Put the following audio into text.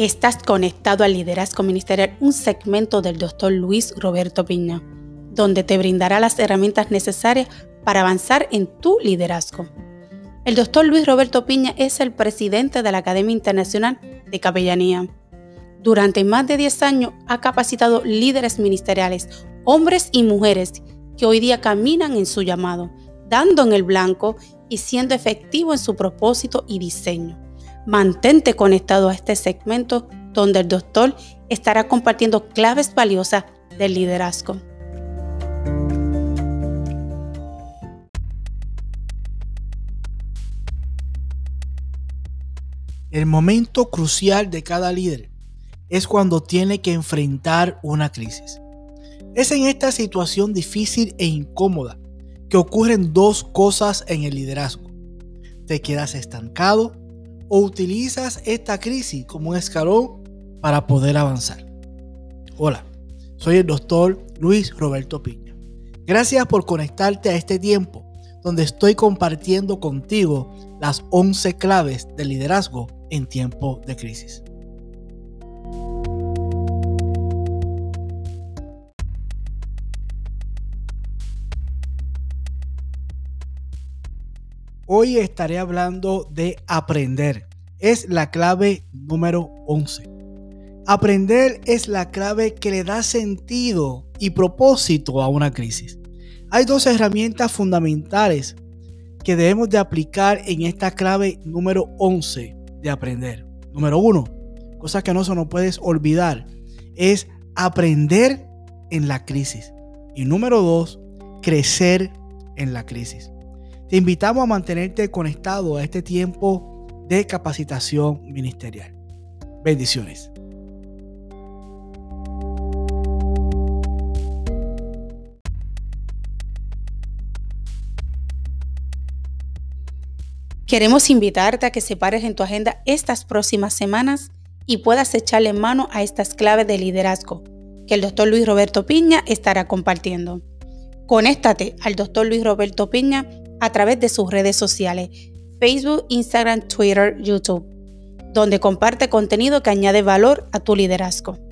Estás conectado al liderazgo ministerial, un segmento del doctor Luis Roberto Piña, donde te brindará las herramientas necesarias para avanzar en tu liderazgo. El doctor Luis Roberto Piña es el presidente de la Academia Internacional de Capellanía. Durante más de 10 años ha capacitado líderes ministeriales, hombres y mujeres que hoy día caminan en su llamado, dando en el blanco y siendo efectivo en su propósito y diseño. Mantente conectado a este segmento donde el doctor estará compartiendo claves valiosas del liderazgo. El momento crucial de cada líder es cuando tiene que enfrentar una crisis. Es en esta situación difícil e incómoda que ocurren dos cosas en el liderazgo. Te quedas estancado o utilizas esta crisis como un escalón para poder avanzar. Hola, soy el doctor Luis Roberto Piña. Gracias por conectarte a este tiempo donde estoy compartiendo contigo las 11 claves del liderazgo en tiempo de crisis. Hoy estaré hablando de aprender. Es la clave número 11. Aprender es la clave que le da sentido y propósito a una crisis. Hay dos herramientas fundamentales que debemos de aplicar en esta clave número 11 de aprender. Número uno, cosa que no se nos puedes olvidar, es aprender en la crisis. Y número dos, crecer en la crisis. Te invitamos a mantenerte conectado a este tiempo de capacitación ministerial. Bendiciones. Queremos invitarte a que separes en tu agenda estas próximas semanas y puedas echarle mano a estas claves de liderazgo que el doctor Luis Roberto Piña estará compartiendo. Conéctate al doctor Luis Roberto Piña a través de sus redes sociales, Facebook, Instagram, Twitter, YouTube, donde comparte contenido que añade valor a tu liderazgo.